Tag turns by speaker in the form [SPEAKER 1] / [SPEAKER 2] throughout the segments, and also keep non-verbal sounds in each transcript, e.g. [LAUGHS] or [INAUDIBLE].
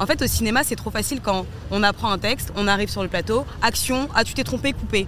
[SPEAKER 1] En fait, au cinéma, c'est trop facile quand on apprend un texte, on arrive sur le plateau, action, ah tu t'es trompé, coupé.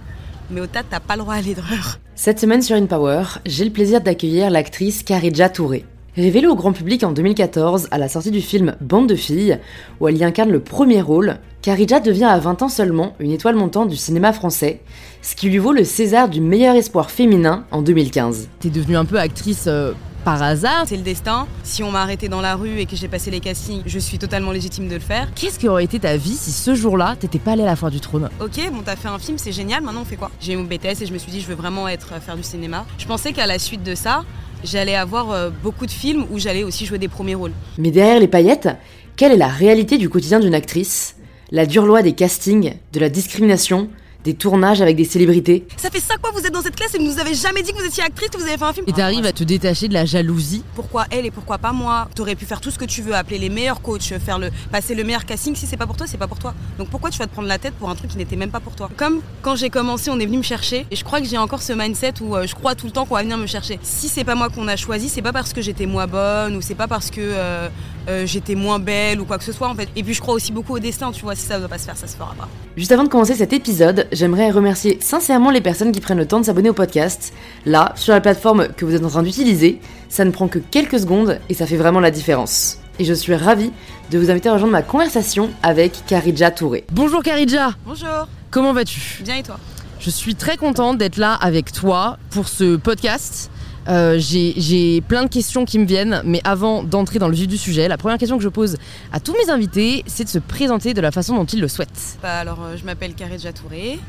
[SPEAKER 1] Mais au TAT, t'as pas le droit à l'erreur.
[SPEAKER 2] Cette semaine sur InPower, j'ai le plaisir d'accueillir l'actrice Karidja Touré. Révélée au grand public en 2014 à la sortie du film Bande de filles, où elle y incarne le premier rôle, Karidja devient à 20 ans seulement une étoile montante du cinéma français, ce qui lui vaut le César du meilleur espoir féminin en 2015.
[SPEAKER 3] T'es devenue un peu actrice euh, par hasard.
[SPEAKER 1] C'est le destin. Si on m'a arrêté dans la rue et que j'ai passé les castings, je suis totalement légitime de le faire.
[SPEAKER 3] Qu'est-ce qui aurait été ta vie si ce jour-là, t'étais pas allée à la foire du trône?
[SPEAKER 1] Ok, bon, t'as fait un film, c'est génial, maintenant on fait quoi? J'ai eu mon BTS et je me suis dit, je veux vraiment être euh, faire du cinéma. Je pensais qu'à la suite de ça, j'allais avoir euh, beaucoup de films où j'allais aussi jouer des premiers rôles.
[SPEAKER 2] Mais derrière les paillettes, quelle est la réalité du quotidien d'une actrice? La dure loi des castings, de la discrimination, des tournages avec des célébrités.
[SPEAKER 1] Ça fait ça quoi Vous êtes dans cette classe et vous nous avez jamais dit que vous étiez actrice, que vous avez fait un film
[SPEAKER 3] Et t'arrives à te détacher de la jalousie
[SPEAKER 1] Pourquoi elle et pourquoi pas moi? T'aurais pu faire tout ce que tu veux, appeler les meilleurs coachs, faire le, passer le meilleur casting. Si c'est pas pour toi, c'est pas pour toi. Donc pourquoi tu vas te prendre la tête pour un truc qui n'était même pas pour toi? Comme quand j'ai commencé, on est venu me chercher et je crois que j'ai encore ce mindset où euh, je crois tout le temps qu'on va venir me chercher. Si c'est pas moi qu'on a choisi, c'est pas parce que j'étais moins bonne ou c'est pas parce que euh, euh, j'étais moins belle ou quoi que ce soit en fait. Et puis je crois aussi beaucoup au destin, tu vois. Si ça doit pas se faire, ça se fera pas.
[SPEAKER 2] Juste avant de commencer cet épisode, j'aimerais remercier sincèrement les personnes qui prennent le temps de s'abonner au podcast. Là, sur la plateforme que vous êtes en train d'utiliser, ça ne prend que quelques secondes et ça fait vraiment la différence. Et je suis ravie de vous inviter à rejoindre ma conversation avec Karidja Touré.
[SPEAKER 3] Bonjour Karidja
[SPEAKER 1] Bonjour.
[SPEAKER 3] Comment vas-tu?
[SPEAKER 1] Bien et toi?
[SPEAKER 3] Je suis très contente d'être là avec toi pour ce podcast. Euh, j'ai plein de questions qui me viennent, mais avant d'entrer dans le vif du sujet, la première question que je pose à tous mes invités, c'est de se présenter de la façon dont ils le souhaitent.
[SPEAKER 1] Bah alors, euh, je m'appelle Karidja Touré.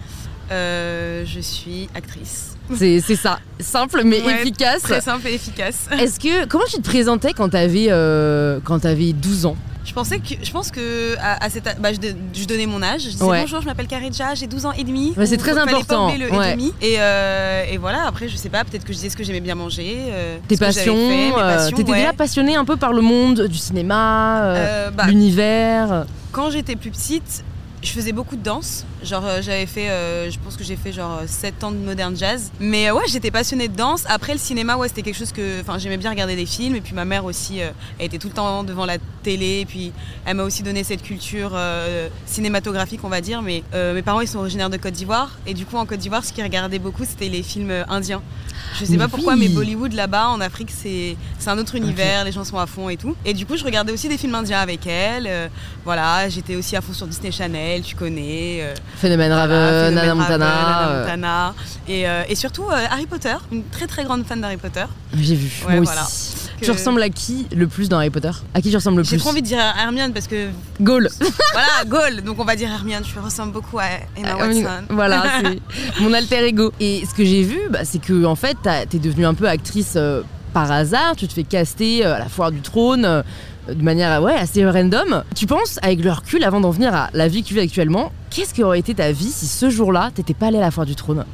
[SPEAKER 1] Euh, je suis actrice.
[SPEAKER 3] C'est ça, simple mais
[SPEAKER 1] Ouais,
[SPEAKER 3] efficace.
[SPEAKER 1] Très simple et efficace.
[SPEAKER 3] Est-ce que comment tu te présentais quand t'avais euh, quand t'avais 12 ans?
[SPEAKER 1] Je pensais que je pense que à, à cette bah, je, donnais mon âge. Je disais
[SPEAKER 3] Ouais.
[SPEAKER 1] bonjour, je m'appelle Karidja, j'ai 12 ans et demi.
[SPEAKER 3] C'est très important,
[SPEAKER 1] le
[SPEAKER 3] ouais.
[SPEAKER 1] et demi. Et, euh, et voilà. Après, je sais pas. Peut-être que je disais ce que j'aimais bien manger. euh,
[SPEAKER 3] Tes
[SPEAKER 1] j'avais
[SPEAKER 3] passions, euh, t'étais
[SPEAKER 1] ouais.
[SPEAKER 3] déjà passionnée un peu par le monde du cinéma, euh,
[SPEAKER 1] Euh, bah,
[SPEAKER 3] l'univers?
[SPEAKER 1] quand j'étais plus petite, je faisais beaucoup de danse. Genre, euh, j'avais fait, euh, je pense que j'ai fait genre 7 ans de modern jazz. Mais euh, ouais, j'étais passionnée de danse. Après, le cinéma, ouais, c'était quelque chose que. Enfin, j'aimais bien regarder des films. Et puis ma mère aussi, euh, elle était tout le temps devant la télé. Et puis elle m'a aussi donné cette culture euh, cinématographique, on va dire. Mais mes parents, ils sont originaires de Côte d'Ivoire. Et du coup, en Côte d'Ivoire, ce qu'ils regardaient beaucoup, c'était les films indiens. Je sais
[SPEAKER 3] Mais
[SPEAKER 1] pas pourquoi,
[SPEAKER 3] oui.
[SPEAKER 1] mais Bollywood là-bas, en Afrique, c'est un autre univers. Les gens sont à fond et tout. Et du coup, je regardais aussi des films indiens avec elle. voilà, j'étais aussi à fond sur Disney Channel, tu connais.
[SPEAKER 3] Phénomène Raven, Anna Montana. Euh,
[SPEAKER 1] Montana. Et, euh, et surtout euh, Harry Potter, une très très grande fan d'Harry Potter.
[SPEAKER 3] J'ai vu,
[SPEAKER 1] Ouais,
[SPEAKER 3] moi
[SPEAKER 1] voilà.
[SPEAKER 3] aussi.
[SPEAKER 1] Que-
[SPEAKER 3] Tu ressembles à qui le plus dans Harry Potter? À qui tu ressembles le
[SPEAKER 1] J'ai
[SPEAKER 3] plus?
[SPEAKER 1] trop envie de dire Hermione parce que
[SPEAKER 3] Gaulle. [LAUGHS]
[SPEAKER 1] voilà, [LAUGHS] Gaulle, donc on va dire Hermione, je ressemble beaucoup à Emma
[SPEAKER 3] Ah
[SPEAKER 1] Watson.
[SPEAKER 3] Voilà, [LAUGHS] c'est mon alter ego. Et ce que j'ai vu, bah, c'est que en fait, t'es devenue un peu actrice euh, par hasard. Tu te fais caster euh, à la foire du trône. euh, de manière ouais, assez random. Tu penses, avec le recul, avant d'en venir à la vie que tu vis actuellement, qu'est-ce qui aurait été ta vie si ce jour-là, t'étais pas allée à la foire du trône?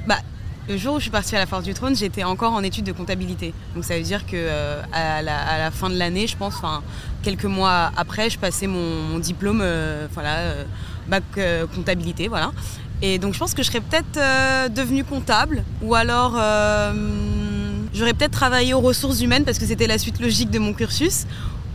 [SPEAKER 1] Le jour où je suis partie à la Force du Trône, j'étais encore en études de comptabilité. Donc ça veut dire que euh, à, la, fin de l'année, je pense, enfin quelques mois après, je passais mon, diplôme, euh, voilà, euh, bac euh, comptabilité, voilà. Et donc je pense que je serais peut-être devenue comptable ou alors j'aurais peut-être travaillé aux ressources humaines parce que c'était la suite logique de mon cursus.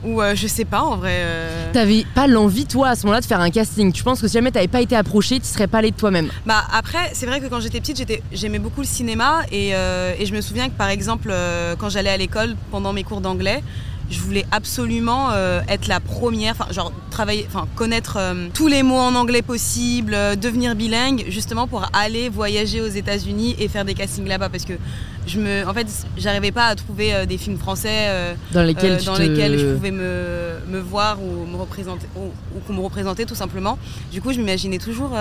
[SPEAKER 1] Ou euh, je sais pas en vrai. euh.
[SPEAKER 3] T'avais pas l'envie, toi, à ce moment-là, de faire un casting. Tu penses que si jamais t'avais pas été approchée, tu serais pas allée de toi-même?
[SPEAKER 1] Bah après, c'est vrai que quand j'étais petite, j'aimais beaucoup le cinéma et, euh, et je me souviens que par exemple, quand j'allais à l'école pendant mes cours d'anglais, je voulais absolument euh, être la première, enfin genre travailler, enfin connaître euh, tous les mots en anglais possibles, euh, devenir bilingue, justement pour aller voyager aux États-Unis et faire des castings là-bas parce que je me, en fait, j'arrivais pas à trouver euh, des films français. euh,
[SPEAKER 3] Dans lesquels
[SPEAKER 1] euh, dans
[SPEAKER 3] te-
[SPEAKER 1] lesquels je pouvais me, me voir ou me représenter ou, ou qu'on me représentait tout simplement. Du coup, je m'imaginais toujours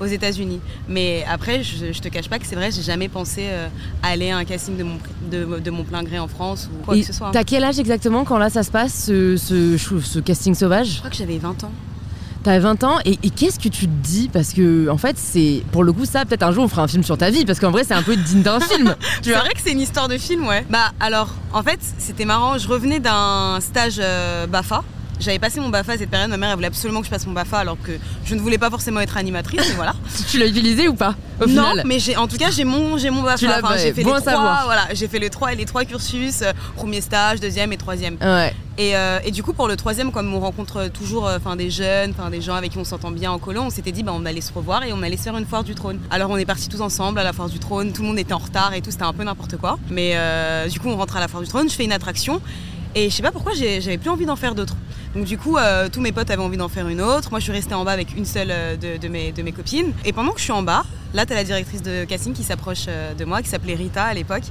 [SPEAKER 1] aux États-Unis. Mais après, je, je te cache pas que c'est vrai, j'ai jamais pensé euh, aller à un casting de mon, de, de mon plein gré en France ou quoi
[SPEAKER 3] Et
[SPEAKER 1] que ce soit.
[SPEAKER 3] T'as quel âge exactement quand là ça se passe, ce, ce, casting
[SPEAKER 1] Je
[SPEAKER 3] sauvage
[SPEAKER 1] crois que j'avais 20 ans.
[SPEAKER 3] T'as 20 ans et, et qu'est-ce que tu te dis? Parce que en fait, c'est pour le coup ça. Peut-être un jour on fera un film sur ta vie parce qu'en vrai c'est un peu digne d'un film. [LAUGHS] Tu
[SPEAKER 1] C'est
[SPEAKER 3] vois
[SPEAKER 1] vrai que c'est une histoire de film, ouais. Bah alors, en fait, c'était marrant. Je revenais d'un stage euh, BAFA. J'avais passé mon BAFA à cette période. Ma mère elle voulait absolument que je passe mon BAFA alors que je ne voulais pas forcément être animatrice. Mais voilà. [LAUGHS]
[SPEAKER 3] tu l'as utilisé ou pas au
[SPEAKER 1] Non,
[SPEAKER 3] final
[SPEAKER 1] mais en tout cas, j'ai mon, j'ai mon BAFA.
[SPEAKER 3] Tu
[SPEAKER 1] Enfin, j'ai fait
[SPEAKER 3] bon
[SPEAKER 1] les trois, voilà, j'ai fait les trois et les trois cursus, euh, premier stage, deuxième et troisième.
[SPEAKER 3] Ouais.
[SPEAKER 1] Et, euh, et du coup, pour le troisième, comme on rencontre toujours euh, enfin des jeunes, enfin des gens avec qui on s'entend bien en colo, on s'était dit bah, on allait se revoir et on allait se faire une foire du trône. Alors on est partis tous ensemble à la foire du trône, tout le monde était en retard et tout, c'était un peu n'importe quoi. Mais euh, du coup, on rentre à la foire du trône, je fais une attraction et je sais pas pourquoi j'avais plus envie d'en faire d'autres. Donc du coup, euh, tous mes potes avaient envie d'en faire une autre. Moi, je suis restée en bas avec une seule euh, de, de mes, de mes copines. Et pendant que je suis en bas, là, t'as la directrice de casting qui s'approche euh, de moi, qui s'appelait Rita à l'époque.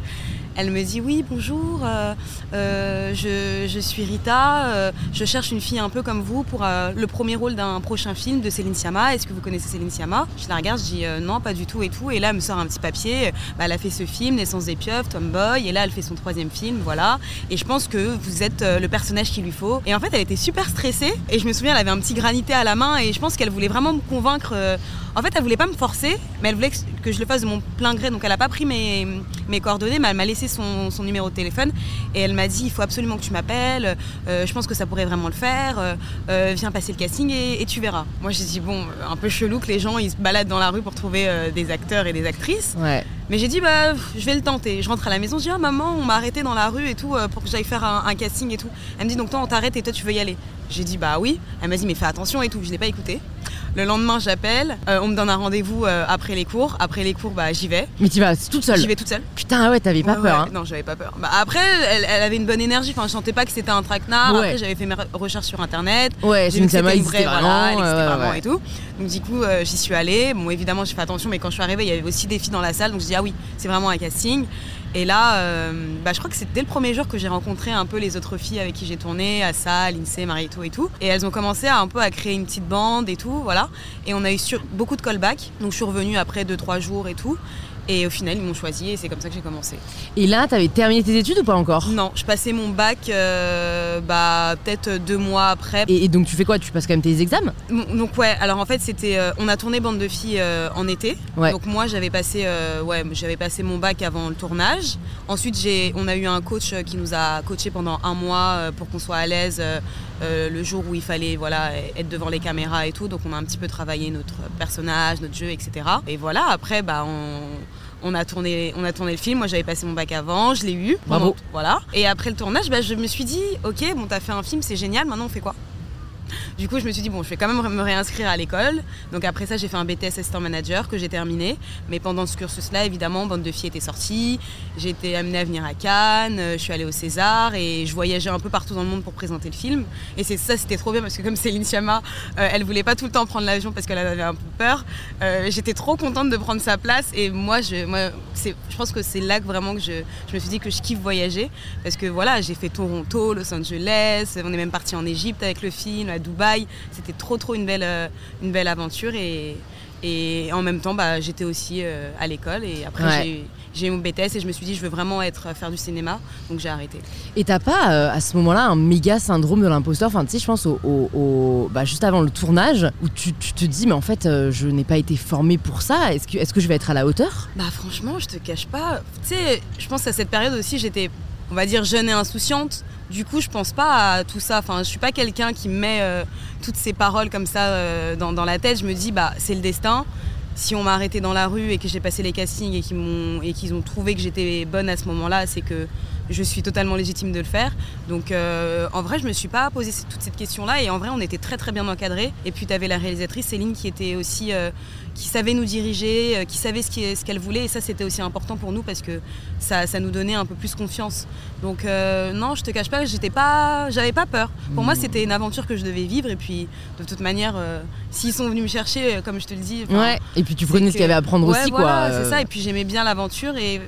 [SPEAKER 1] Elle me dit oui bonjour, euh, euh, je, suis Rita, euh, je cherche une fille un peu comme vous pour le premier rôle d'un prochain film de Céline Sciamma. Est-ce que vous connaissez Céline Sciamma? Je la regarde, je dis non pas du tout et tout. Et là elle me sort un petit papier. Bah, elle a fait ce film Naissance des pieuvres, Tomboy. Et là elle fait son troisième film, voilà. Et je pense que vous êtes le personnage qu'il lui faut. Et en fait elle était super stressée. Et je me souviens elle avait un petit granité à la main et je pense qu'elle voulait vraiment me convaincre. en fait, elle voulait pas me forcer, mais elle voulait que- je le fasse de mon plein gré. Donc, elle a pas pris mes coordonnées, mais elle m'a laissé son, son numéro de téléphone et elle m'a dit il faut absolument que tu m'appelles. euh, je pense que ça pourrait vraiment le faire. euh, euh, viens passer le casting et, et tu verras. Moi, j'ai dit bon, un peu chelou que les gens ils se baladent dans la rue pour trouver des acteurs et des actrices.
[SPEAKER 3] Ouais.
[SPEAKER 1] Mais j'ai dit, bah, je vais le tenter. Je rentre à la maison, je dis, ah maman, on m'a arrêté dans la rue et tout pour que j'aille faire un, un casting et tout. Elle me dit, donc toi, on t'arrête et toi, tu veux y aller. J'ai dit, bah oui. Elle m'a dit, mais fais attention et tout. Je n'ai pas écouté. Le lendemain, j'appelle. euh, on me donne un rendez-vous euh, après les cours. Après les cours, bah, j'y vais.
[SPEAKER 3] Mais tu vas toute seule.
[SPEAKER 1] J'y vais toute seule.
[SPEAKER 3] Putain, ouais, t'avais pas
[SPEAKER 1] Ouais,
[SPEAKER 3] peur.
[SPEAKER 1] ouais.
[SPEAKER 3] hein.
[SPEAKER 1] Non, j'avais pas peur. Bah, après, elle, elle avait une bonne énergie. Enfin, je sentais pas que c'était un traquenard.
[SPEAKER 3] Ouais.
[SPEAKER 1] Après, j'avais fait mes re- recherches sur Internet.
[SPEAKER 3] Ouais,
[SPEAKER 1] J'ai vu que c'était une vraie, voilà, elle existait vraiment
[SPEAKER 3] ouais.
[SPEAKER 1] et tout. Donc du coup, euh, j'y suis allée. Bon, évidemment, j'ai fait attention, mais quand je suis arrivée, il y avait aussi des filles dans la salle. Donc je dis ah oui, c'est vraiment un casting. Et là, euh, bah, je crois que c'est dès le premier jour que j'ai rencontré un peu les autres filles avec qui j'ai tourné, Assa, Lindsay, Marito et tout. Et elles ont commencé à un peu à créer une petite bande et tout, voilà. Et on a eu beaucoup de callbacks. Donc je suis revenue après 2-3 jours et tout. Et au final, ils m'ont choisi et c'est comme ça que j'ai commencé.
[SPEAKER 3] Et là, t'avais terminé tes études ou pas encore?
[SPEAKER 1] Non, je passais mon bac euh, bah, peut-être deux mois après.
[SPEAKER 3] et, et donc tu fais quoi? Tu passes quand même tes examens?
[SPEAKER 1] Donc ouais, alors en fait c'était, euh, on a tourné Bande de filles euh, en été.
[SPEAKER 3] Ouais.
[SPEAKER 1] Donc moi j'avais passé, ouais, j'avais passé mon bac avant le tournage. Ensuite on a eu un coach qui nous a coaché pendant un mois pour qu'on soit à l'aise le jour où il fallait voilà être devant les caméras et tout. Donc on a un petit peu travaillé notre personnage, notre jeu, etc. Et voilà après bah on on a tourné, on a tourné le film. Moi, j'avais passé mon bac avant, je l'ai eu.
[SPEAKER 3] Bravo.
[SPEAKER 1] Pendant- Voilà. Et après le tournage, bah, je me suis dit, ok, bon, t'as fait un film, c'est génial. Maintenant, on fait quoi? Du coup, je me suis dit, bon, je vais quand même me réinscrire à l'école. Donc après ça, j'ai fait un BTS Assistant Manager que j'ai terminé. Mais pendant ce cursus-là, évidemment, Bande de filles était sortie. J'ai été amenée à venir à Cannes. euh, Je suis allée au César et je voyageais un peu partout dans le monde pour présenter le film. Et ça, c'était trop bien parce que comme Céline Sciamma, euh, elle voulait pas tout le temps prendre l'avion parce qu'elle avait un peu peur. euh, J'étais trop contente de prendre sa place. Et moi, je, moi, je pense que c'est là que vraiment que je, je me suis dit que je kiffe voyager parce que voilà, j'ai fait Toronto, Los Angeles. On est même parti en Égypte avec le film, à Dubaï. C'était trop trop une belle, euh, une belle aventure. Et, et en même temps bah, j'étais aussi euh, à l'école. Et après
[SPEAKER 3] Ouais.
[SPEAKER 1] j'ai- eu mon BTS et je me suis dit je veux vraiment être faire du cinéma. Donc j'ai arrêté.
[SPEAKER 3] Et t'as pas euh, à ce moment-là un méga syndrome de l'imposteur? Enfin, tu sais, je pense au, au- au- bah, juste avant le tournage où tu, tu te dis, mais en fait, euh, je n'ai pas été formée pour ça. Est-ce que, est-ce que je vais être à la hauteur?
[SPEAKER 1] Bah franchement je te cache pas, tu sais je pense à cette période aussi j'étais on va dire jeune et insouciante. Du coup je pense pas à tout ça, enfin je suis pas quelqu'un qui me met euh, toutes ces paroles comme ça euh, dans, la tête. Je me dis bah c'est le destin. Si on m'a arrêté dans la rue et que j'ai passé les castings et qu'ils m'ont et qu'ils ont trouvé que j'étais bonne à ce moment-là, c'est que je suis totalement légitime de le faire. Donc euh, en vrai, je me suis pas posé toute cette question-là et en vrai, on était très très bien encadrés. Et puis tu avais la réalisatrice Céline qui était aussi qui savait nous diriger, euh, qui savait ce qu'elle voulait et ça c'était aussi important pour nous parce que ça, ça nous donnait un peu plus confiance. Donc euh, non, je te cache pas, j'étais pas j'avais pas peur. Pour moi, c'était une aventure que je devais vivre et puis de toute manière euh, s'ils sont venus me chercher comme je te le dis,
[SPEAKER 3] Ouais. Et puis tu prenais ce qu'il y avait à prendre
[SPEAKER 1] Ouais,
[SPEAKER 3] aussi,
[SPEAKER 1] voilà,
[SPEAKER 3] quoi.
[SPEAKER 1] C'est ça, et puis j'aimais bien l'aventure et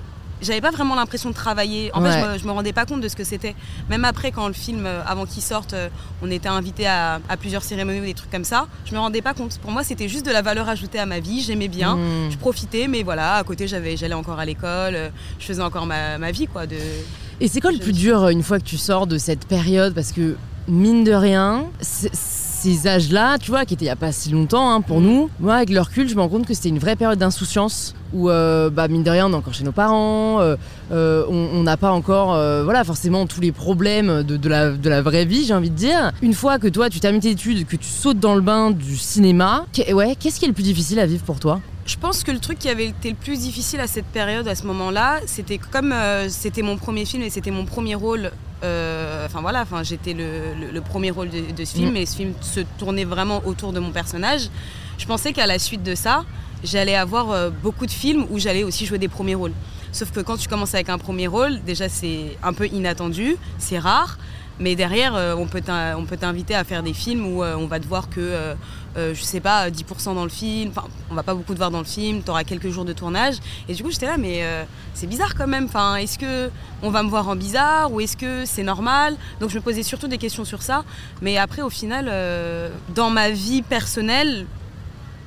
[SPEAKER 1] j'avais pas vraiment l'impression de travailler. En
[SPEAKER 3] Ouais.
[SPEAKER 1] fait, je me, je me rendais pas compte de ce que c'était. Même après, quand le film, euh, avant qu'il sorte, euh, on était invité à, à plusieurs cérémonies ou des trucs comme ça, je me rendais pas compte. Pour moi, c'était juste de la valeur ajoutée à ma vie, j'aimais bien.
[SPEAKER 3] Mmh.
[SPEAKER 1] Je profitais, mais voilà, à côté, j'avais, j'allais encore à l'école, euh, je faisais encore ma, ma vie, quoi. De...
[SPEAKER 3] Et c'est quoi le plus dur une fois que tu sors de cette période? Parce que, mine de rien, c'est- ces âges-là, tu vois, qui étaient il y a pas si longtemps hein, pour nous, moi, avec leur culte, je me rends compte que c'était une vraie période d'insouciance où, euh, bah, mine de rien, on est encore chez nos parents, euh, euh, on n'a pas encore, voilà, forcément tous les problèmes de, la, de la vraie vie, j'ai envie de dire. Une fois que toi, tu termines tes études, que tu sautes dans le bain du cinéma, ouais, qu'est-ce qui est le plus difficile à vivre pour toi?
[SPEAKER 1] Je pense que le truc qui avait été le plus difficile à cette période, à ce moment-là, c'était comme c'était mon premier film et c'était mon premier rôle euh, enfin voilà, enfin j'étais le, premier rôle de, ce film mm. et ce film se tournait vraiment autour de mon personnage. Je pensais qu'à la suite de ça, j'allais avoir euh, beaucoup de films où j'allais aussi jouer des premiers rôles. Sauf que quand tu commences avec un premier rôle, déjà c'est un peu inattendu, c'est rare. Mais derrière, euh, on peut t'inviter à faire des films où on va te voir que euh, je sais pas, 10% dans le film. Enfin, on va pas beaucoup te voir dans le film, tu auras quelques jours de tournage. Et du coup, j'étais là, mais euh, c'est bizarre quand même. Enfin, est-ce que on va me voir en bizarre ou est-ce que c'est normal? Donc, je me posais surtout des questions sur ça. Mais après, au final, euh, dans ma vie personnelle,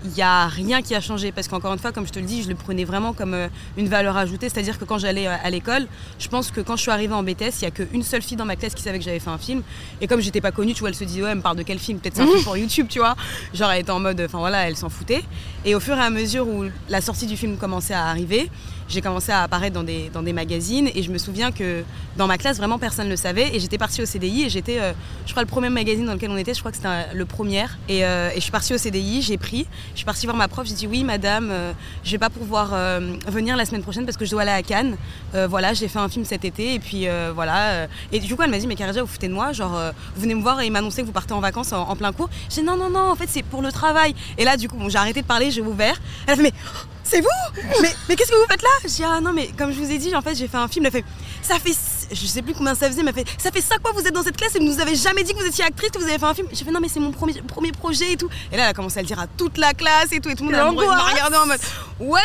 [SPEAKER 1] il n'y a rien qui a changé parce qu'encore une fois, comme je te le dis, je le prenais vraiment comme euh, une valeur ajoutée. C'est-à-dire que quand j'allais euh, à l'école, je pense que quand je suis arrivée en BTS, il n'y a qu'une seule fille dans ma classe qui savait que j'avais fait un film. Et comme j'étais pas connue, tu vois, elle se disait, ouais, elle parle de quel film? Peut-être c'est un film pour YouTube, tu vois. Genre, elle était en mode, enfin voilà, elle s'en foutait. Et au fur et à mesure où la sortie du film commençait à arriver, j'ai commencé à apparaître dans des, dans des magazines et je me souviens que dans ma classe, vraiment personne ne le savait. Et j'étais partie au CDI et j'étais, euh, je crois, le premier magazine dans lequel on était, je crois que c'était le premier. Et, et, je suis partie au CDI, j'ai pris, je suis partie voir ma prof, j'ai dit oui madame, euh, je vais pas pouvoir euh, venir la semaine prochaine parce que je dois aller à Cannes. Euh, voilà, j'ai fait un film cet été et puis voilà. Et du coup elle m'a dit mais Karidja vous foutez de moi, genre vous venez me voir et m'annoncer que vous partez en vacances en, plein cours. J'ai dit non non non en fait c'est pour le travail. Et là du coup j'ai arrêté de parler, j'ai ouvert. Elle a fait mais c'est vous Mais, qu'est-ce que vous faites là? J'ai dit ah non mais comme je vous ai dit en fait j'ai fait un film. Elle fait ça fait je sais plus combien ça faisait, mais fait ça fait ça quoi vous êtes dans cette classe et vous nous avez jamais dit que vous étiez actrice, que vous avez fait un film. J'ai fait non mais c'est mon premier, premier projet et tout. Et là elle a commencé à le dire à toute la classe et tout et tout le monde m'a regardé en mode ouais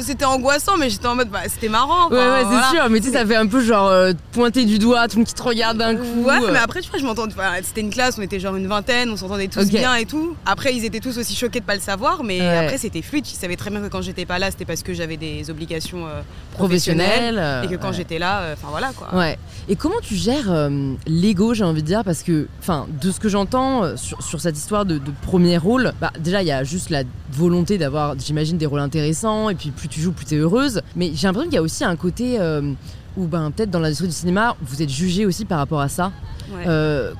[SPEAKER 1] c'était angoissant mais j'étais en mode bah, c'était marrant.
[SPEAKER 3] ouais ouais c'est sûr mais tu sais ça fait un peu genre euh, pointer du doigt tout le monde qui te regarde d'un coup.
[SPEAKER 1] Ouais mais après tu vois je m'entends c'était une classe on était genre une vingtaine on s'entendait tous bien et tout. Après ils étaient tous aussi choqués de pas le savoir mais après c'était fluide. Ils savaient très bien que quand j'étais pas là c'était parce que j'avais des obligations euh, professionnelles, et que quand j'étais là enfin voilà quoi.
[SPEAKER 3] Ouais. Et comment tu gères euh, l'ego, j'ai envie de dire? Parce que, enfin, de ce que j'entends euh, sur, cette histoire de, premier rôle, bah, déjà, il y a juste la volonté d'avoir, j'imagine, des rôles intéressants, et puis plus tu joues, plus tu es heureuse. Mais j'ai l'impression qu'il y a aussi un côté euh, où, ben, peut-être dans l'industrie du cinéma, vous êtes jugé aussi par rapport à ça.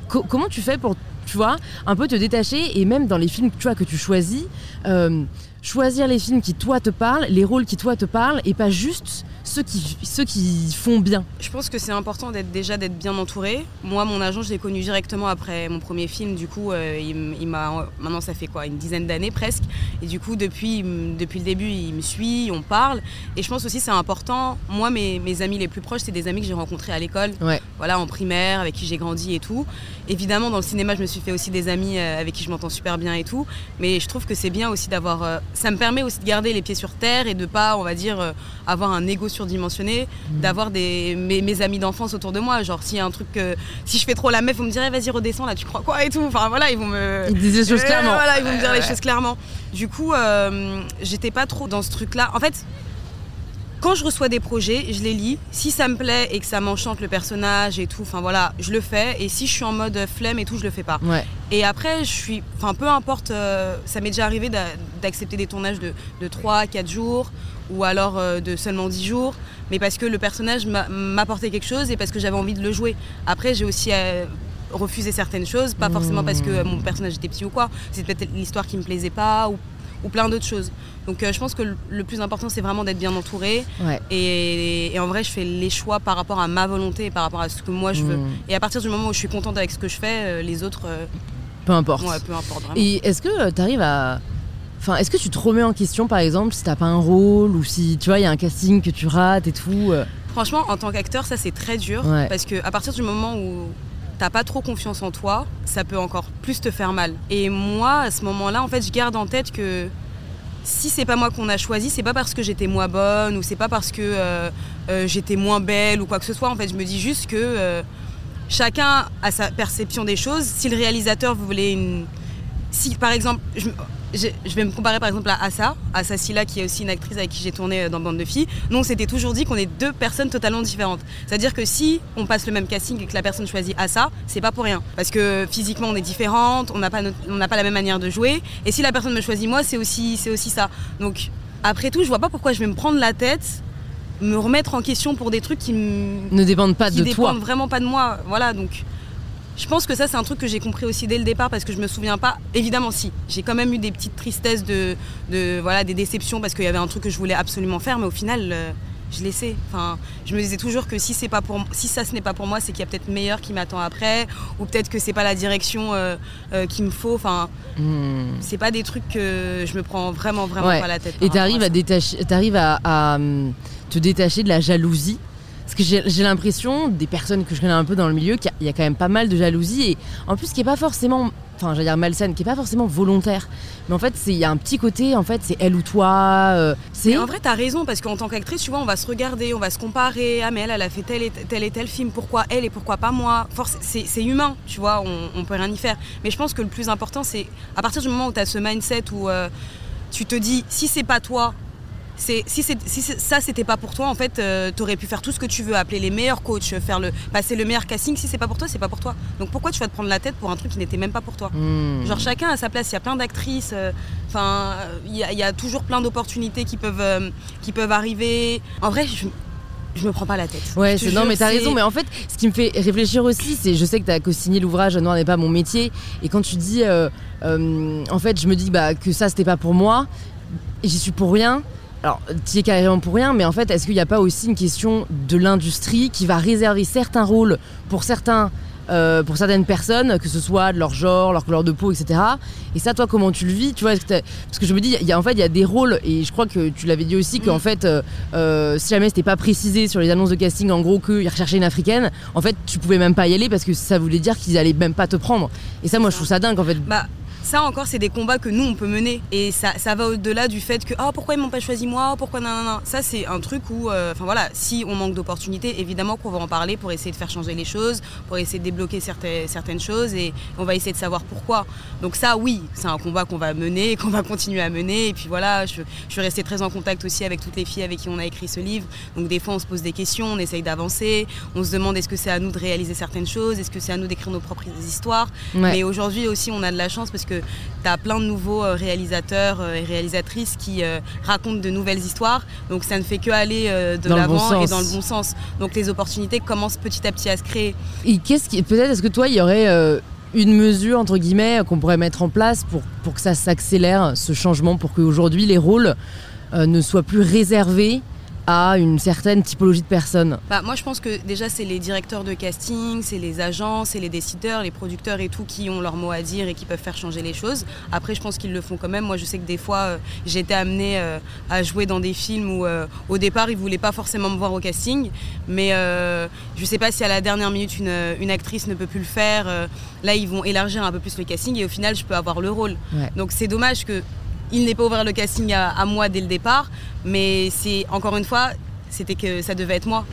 [SPEAKER 3] comment tu fais pour, tu vois, un peu te détacher, et même dans les films tu vois, que tu choisis, choisir les films qui, toi, te parlent, les rôles qui, toi, te parlent, et pas juste ceux qui, ceux qui font bien.
[SPEAKER 1] Je pense que c'est important d'être déjà d'être bien entouré. Moi, mon agent, je l'ai connu directement après mon premier film. Du coup, euh, il, m'a maintenant ça fait quoi une dizaine d'années presque. Et du coup, depuis depuis le début, il me suit, on parle. Et je pense aussi c'est important. Moi, mes, mes, amis les plus proches, c'est des amis que j'ai rencontrés à l'école, voilà, en primaire, avec qui j'ai grandi et tout. Évidemment, dans le cinéma, je me suis fait aussi des amis euh, avec qui je m'entends super bien et tout. Mais je trouve que c'est bien aussi d'avoir. Euh, ça me permet aussi de garder les pieds sur terre et de pas, on va dire, avoir un ego surdimensionné, mmh. d'avoir des mes, amis d'enfance autour de moi. Genre, s'il y a un truc, si je fais trop la meuf, vous me direz, vas-y, redescends là, tu crois quoi et tout. Enfin, voilà, ils vont me.
[SPEAKER 3] Ils disent les choses clairement.
[SPEAKER 1] Voilà, ils vont me dire les choses clairement. Du coup, euh, j'étais pas trop dans ce truc-là. En fait, quand je reçois des projets, je les lis. Si ça me plaît et que ça m'enchante le personnage et tout, enfin voilà, je le fais. Et si je suis en mode flemme et tout, je le fais pas.
[SPEAKER 3] Ouais.
[SPEAKER 1] Et après, je suis, enfin peu importe, euh, ça m'est déjà arrivé d'accepter des tournages de, de 3 4 jours ou alors euh, de seulement 10 jours, mais parce que le personnage m'apportait quelque chose et parce que j'avais envie de le jouer. Après, j'ai aussi euh, refusé certaines choses, pas forcément parce que euh, mon personnage était petit ou quoi, c'est peut-être l'histoire qui me plaisait pas ou, plein d'autres choses. Donc je pense que le, plus important, c'est vraiment d'être bien entouré. Et, en vrai, je fais les choix par rapport à ma volonté par rapport à ce que moi je veux. Mmh. Et à partir du moment où je suis contente avec ce que je fais, les autres...
[SPEAKER 3] peu importe.
[SPEAKER 1] Ouais, peu importe vraiment.
[SPEAKER 3] Et est-ce que tu arrives à Enfin, est-ce que tu te remets en question, par exemple, si t'as pas un rôle ou si tu vois, il y a un casting que tu rates et tout euh
[SPEAKER 1] Franchement, en tant qu'acteur, ça c'est très dur parce que à partir du moment où t'as pas trop confiance en toi, ça peut encore plus te faire mal. Et moi, à ce moment-là, en fait, je garde en tête que si c'est pas moi qu'on a choisi, c'est pas parce que j'étais moins bonne ou c'est pas parce que euh, euh, j'étais moins belle ou quoi que ce soit. En fait, je me dis juste que chacun a sa perception des choses. Si le réalisateur voulait une si par exemple, je, je, je vais me comparer par exemple à Assa, Assa Silla qui est aussi une actrice avec qui j'ai tourné euh, dans Bande de filles, nous on s'était toujours dit qu'on est deux personnes totalement différentes. C'est-à-dire que si on passe le même casting et que la personne choisit Assa, c'est pas pour rien. Parce que physiquement on est différentes, on n'a pas, notre- on n'a pas la même manière de jouer, et si la personne me choisit moi, c'est aussi, c'est aussi ça. Donc après tout, je vois pas pourquoi je vais me prendre la tête, me remettre en question pour des trucs qui
[SPEAKER 3] Ne dépendent pas
[SPEAKER 1] qui
[SPEAKER 3] de
[SPEAKER 1] dépendent
[SPEAKER 3] toi.
[SPEAKER 1] vraiment pas de moi. Voilà, donc je pense que ça c'est un truc que j'ai compris aussi dès le départ parce que je me souviens pas. Évidemment, si j'ai quand même eu des petites tristesses de, de voilà des déceptions parce qu'il y avait un truc que je voulais absolument faire, mais au final. euh, je laissais. Enfin, je me disais toujours que si c'est pas pour, si ça ce n'est pas pour moi, c'est qu'il y a peut-être meilleur qui m'attend après, ou peut-être que c'est pas la direction euh, euh, qu'il me faut. Enfin,
[SPEAKER 3] Hmm.
[SPEAKER 1] c'est pas des trucs que je me prends vraiment vraiment
[SPEAKER 3] Ouais.
[SPEAKER 1] pas la tête.
[SPEAKER 3] Et t'arrives à, détacher, t'arrives à, à, hum, te détacher de la jalousie. Parce que j'ai l'impression, des personnes que je connais un peu dans le milieu, qu'il y a- quand même pas mal de jalousie. Et en plus, qui est pas forcément, enfin, j'allais dire malsaine, qui est pas forcément volontaire. Mais en fait, il y a un petit côté, en fait, c'est elle ou toi. euh,
[SPEAKER 1] en vrai, t'as raison, parce qu'en tant qu'actrice, tu vois, on va se regarder, on va se comparer. Ah, mais elle, elle a fait tel et tel, et tel film, pourquoi elle et pourquoi pas moi? C'est humain, tu vois, on, on peut rien y faire. Mais je pense que le plus important, c'est à partir du moment où t'as ce mindset où euh, tu te dis, si c'est pas toi, c'est, si, ça c'était pas pour toi, en fait, euh, t'aurais pu faire tout ce que tu veux, appeler les meilleurs coachs, faire le, passer le meilleur casting. Si c'est pas pour toi, c'est pas pour toi. Donc pourquoi tu vas te prendre la tête pour un truc qui n'était même pas pour toi
[SPEAKER 3] Hmm.
[SPEAKER 1] Genre chacun à sa place, il y a plein d'actrices, euh, enfin il y, a- il y a toujours plein d'opportunités qui peuvent, euh, qui peuvent arriver. En vrai, je, je me prends pas la tête.
[SPEAKER 3] Ouais, c'est- non, mais t'as raison. Mais en fait, ce qui me fait réfléchir aussi, c'est je sais que t'as co-signé l'ouvrage Noir n'est pas mon métier. Et quand tu dis, euh, euh, en fait, je me dis bah, que ça, c'était pas pour moi, et j'y suis pour rien. Alors, t'y es carrément pour rien, mais en fait, est-ce qu'il n'y a pas aussi une question de l'industrie qui va réserver certains rôles pour certains. euh, pour certaines personnes, que ce soit de leur genre, leur couleur de peau, etc. Et ça, toi, comment tu le vis Tu vois, que parce que je me dis, il y a, en fait, il y a des rôles, et je crois que tu l'avais dit aussi, qu'en
[SPEAKER 1] Mm.
[SPEAKER 3] fait, euh, euh, si jamais c'était pas précisé sur les annonces de casting, en gros, qu'ils recherchaient une africaine, en fait, tu pouvais même pas y aller parce que ça voulait dire qu'ils allaient même pas te prendre. Et ça, moi, je trouve ça dingue, en fait.
[SPEAKER 1] Bah, ça encore, c'est des combats que nous, on peut mener. Et ça, ça va au-delà du fait que, oh, pourquoi ils m'ont pas choisi moi? Pourquoi non, non, non? Ça, c'est un truc où, euh, enfin voilà, si on manque d'opportunités, évidemment qu'on va en parler pour essayer de faire changer les choses, pour essayer de débloquer certaines, certaines choses et on va essayer de savoir pourquoi. Donc ça, oui, c'est un combat qu'on va mener, [LAUGHS] qu'on va continuer à mener. Et puis voilà, je, je suis restée très en contact aussi avec toutes les filles avec qui on a écrit ce livre. Donc des fois, on se pose des questions, on essaye d'avancer, on se demande est-ce que c'est à nous de réaliser certaines choses, est-ce que c'est à nous d'écrire nos propres histoires?
[SPEAKER 3] Ouais.
[SPEAKER 1] Mais aujourd'hui aussi, on a de la chance parce que tu as plein de nouveaux euh, réalisateurs euh, et réalisatrices qui euh, racontent de nouvelles histoires. Donc ça ne fait que aller de
[SPEAKER 3] Dans le bon
[SPEAKER 1] l'avant et dans le bon sens. Donc les opportunités commencent petit à petit à se créer.
[SPEAKER 3] Et qu'est-ce qui. Peut-être, est-ce que toi, il y aurait euh, une mesure, entre guillemets, qu'on pourrait mettre en place pour, pour que ça s'accélère, ce changement, pour qu'aujourd'hui, les rôles euh, ne soient plus réservés à une certaine typologie de personnes
[SPEAKER 1] Bah, moi, je pense que déjà, c'est les directeurs de casting, c'est les agents, c'est les décideurs, les producteurs et tout qui ont leur mot à dire et qui peuvent faire changer les choses. Après, je pense qu'ils le font quand même. Moi, je sais que des fois, euh, j'ai été amenée euh, à jouer dans des films où, euh, au départ, ils voulaient pas forcément me voir au casting. Mais je sais pas si à la dernière minute, une, une actrice ne peut plus le faire. là, ils vont élargir un peu plus le casting et au final, je peux avoir le rôle.
[SPEAKER 3] Ouais.
[SPEAKER 1] Donc, c'est dommage que il n'ait pas ouvert le casting à, à moi dès le départ. Mais c'est encore une fois, c'était que ça devait être moi.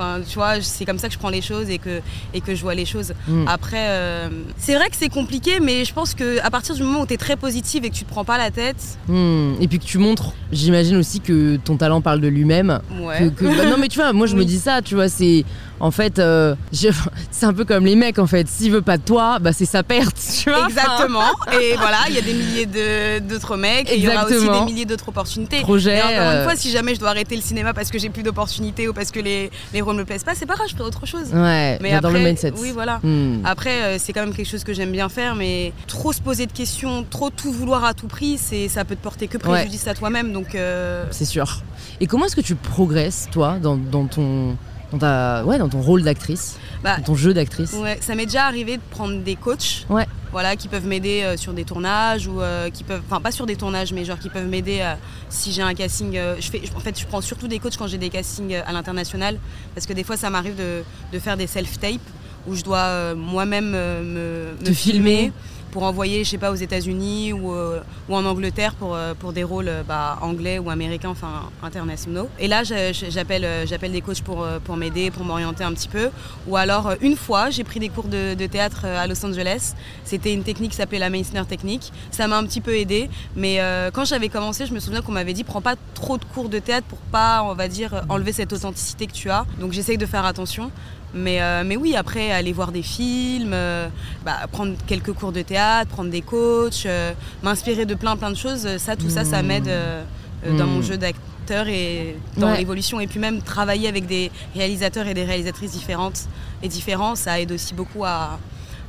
[SPEAKER 1] Enfin, tu vois, c'est comme ça que je prends les choses et que, et que je vois les choses.
[SPEAKER 3] Mm.
[SPEAKER 1] Après, euh, c'est vrai que c'est compliqué, mais je pense qu'à partir du moment où tu es très positive et que tu te prends pas la tête,
[SPEAKER 3] Hmm. Et puis que tu montres, j'imagine aussi que ton talent parle de lui-même.
[SPEAKER 1] ouais.
[SPEAKER 3] Que- que- bah non mais tu vois, moi je me dis ça, tu vois, c'est en fait, euh, je- c'est un peu comme les mecs en fait. S'il veut pas de toi, bah c'est sa perte, tu vois.
[SPEAKER 1] Exactement. [LAUGHS] Et voilà, il y a des milliers de- d'autres mecs. Et il y aura aussi des milliers d'autres opportunités.
[SPEAKER 3] Projet.
[SPEAKER 1] Et encore
[SPEAKER 3] euh,
[SPEAKER 1] une fois, si jamais je dois arrêter le cinéma parce que j'ai plus d'opportunités ou parce que les, les rôles me plaisent pas, c'est pas grave, je ferai autre chose.
[SPEAKER 3] ouais,
[SPEAKER 1] Mais après,
[SPEAKER 3] le mindset.
[SPEAKER 1] Oui, voilà.
[SPEAKER 3] Hmm.
[SPEAKER 1] Après, euh, c'est quand même quelque chose que j'aime bien faire, mais trop se poser de questions, trop tout vouloir à tout prix, ça peut te porter que préjudice à toi-même. Donc, euh,
[SPEAKER 3] C'est sûr. Et comment est-ce que tu progresses, toi, dans, dans ton, dans, ta, ouais, dans ton rôle d'actrice,
[SPEAKER 1] bah,
[SPEAKER 3] dans ton jeu d'actrice
[SPEAKER 1] ouais, ça m'est déjà arrivé de prendre des coachs,
[SPEAKER 3] Ouais.
[SPEAKER 1] voilà, qui peuvent m'aider euh, sur des tournages ou euh, qui peuvent, enfin pas sur des tournages, mais genre qui peuvent m'aider euh, si j'ai un casting. je fais, en fait, je prends surtout des coachs quand j'ai des castings à l'international, parce que des fois, ça m'arrive de, de faire des self-tapes où je dois moi-même me,
[SPEAKER 3] Te
[SPEAKER 1] me
[SPEAKER 3] filmer.
[SPEAKER 1] Pour envoyer, je sais pas, aux États-Unis ou, euh, en Angleterre pour, euh, pour des rôles euh, bah, anglais ou américains, enfin internationaux. Et là, j'appelle j'appelle des coachs pour, pour m'aider, pour m'orienter un petit peu. Ou alors, une fois, j'ai pris des cours de, théâtre à Los Angeles. C'était une technique qui s'appelait la Meissner technique. Ça m'a un petit peu aidé. Mais quand j'avais commencé, je me souviens qu'on m'avait dit prends pas trop de cours de théâtre pour pas, on va dire, enlever cette authenticité que tu as. Donc j'essaye de faire attention. Mais, euh, mais oui, après, aller voir des films, euh, bah, prendre quelques cours de théâtre, prendre des coachs, euh, m'inspirer de plein plein de choses, ça, tout ça, ça m'aide euh, euh, dans mon jeu d'acteur et dans
[SPEAKER 3] Ouais.
[SPEAKER 1] l'évolution. Et puis même travailler avec des réalisateurs et des réalisatrices différentes et différents, ça aide aussi beaucoup à...